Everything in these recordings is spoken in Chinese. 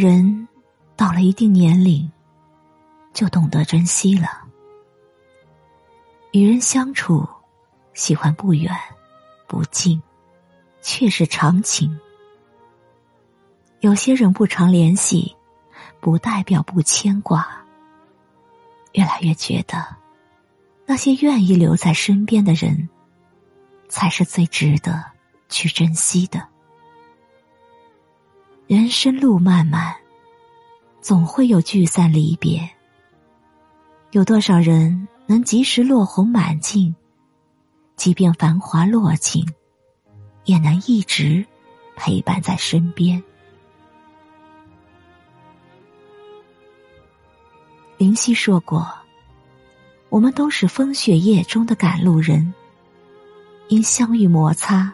人到了一定年龄，就懂得珍惜了。与人相处，喜欢不远不近，却是常情。有些人不常联系，不代表不牵挂。越来越觉得，那些愿意留在身边的人，才是最值得去珍惜的。人生路漫漫，总会有聚散离别。有多少人能及时落红满径？即便繁华落尽，也能一直陪伴在身边。林夕说过：“我们都是风雪夜中的赶路人，因相遇摩擦，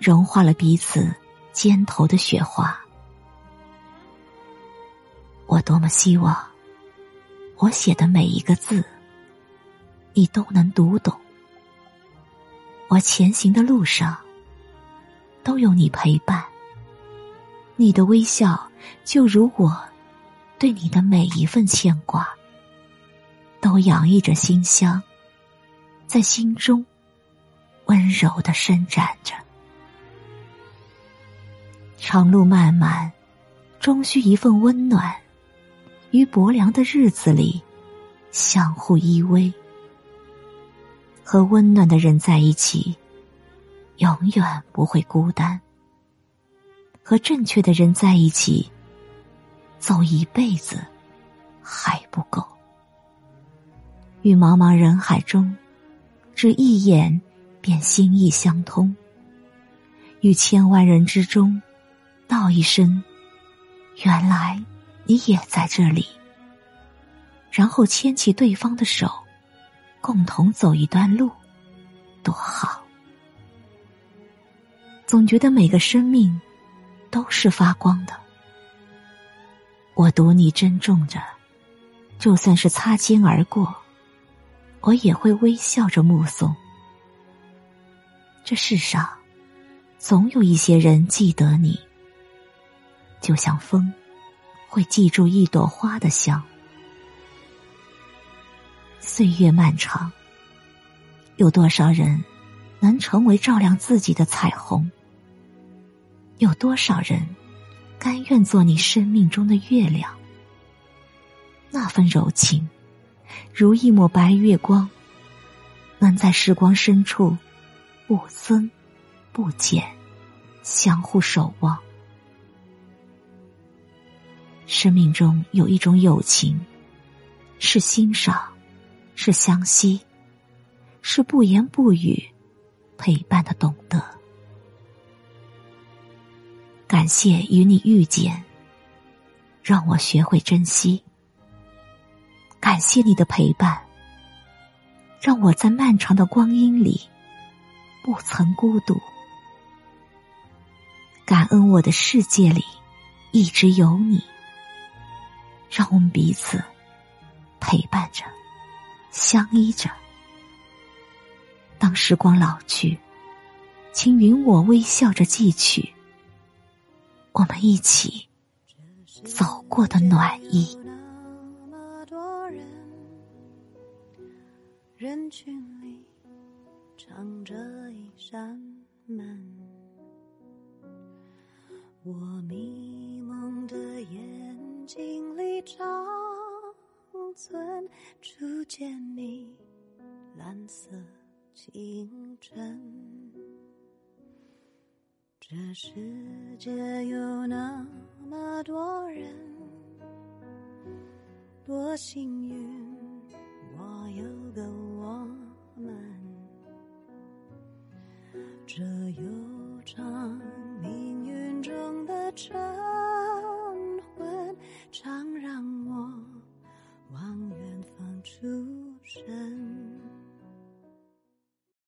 融化了彼此肩头的雪花。”我多么希望，我写的每一个字，你都能读懂。我前行的路上，都有你陪伴。你的微笑，就如我对你的每一份牵挂，都洋溢着馨香，在心中温柔的伸展着。长路漫漫，终需一份温暖。于薄凉的日子里，相互依偎，和温暖的人在一起，永远不会孤单。和正确的人在一起，走一辈子还不够。与茫茫人海中，只一眼便心意相通。与千万人之中，道一声，原来。你也在这里，然后牵起对方的手，共同走一段路，多好！总觉得每个生命都是发光的，我读你珍重着，就算是擦肩而过，我也会微笑着目送。这世上，总有一些人记得你，就像风。会记住一朵花的香。岁月漫长，有多少人能成为照亮自己的彩虹？有多少人甘愿做你生命中的月亮？那份柔情，如一抹白月光，能在时光深处不增不减，相互守望。生命中有一种友情，是欣赏，是相惜，是不言不语陪伴的懂得。感谢与你遇见，让我学会珍惜。感谢你的陪伴，让我在漫长的光阴里不曾孤独。感恩我的世界里一直有你。让我们彼此陪伴着，相依着。当时光老去，请允我微笑着记取我们一起走过的暖意。人群里藏着一扇门，我迷蒙的眼。经历长存，初见你蓝色清晨。这世界有那么多人，多幸运，路上。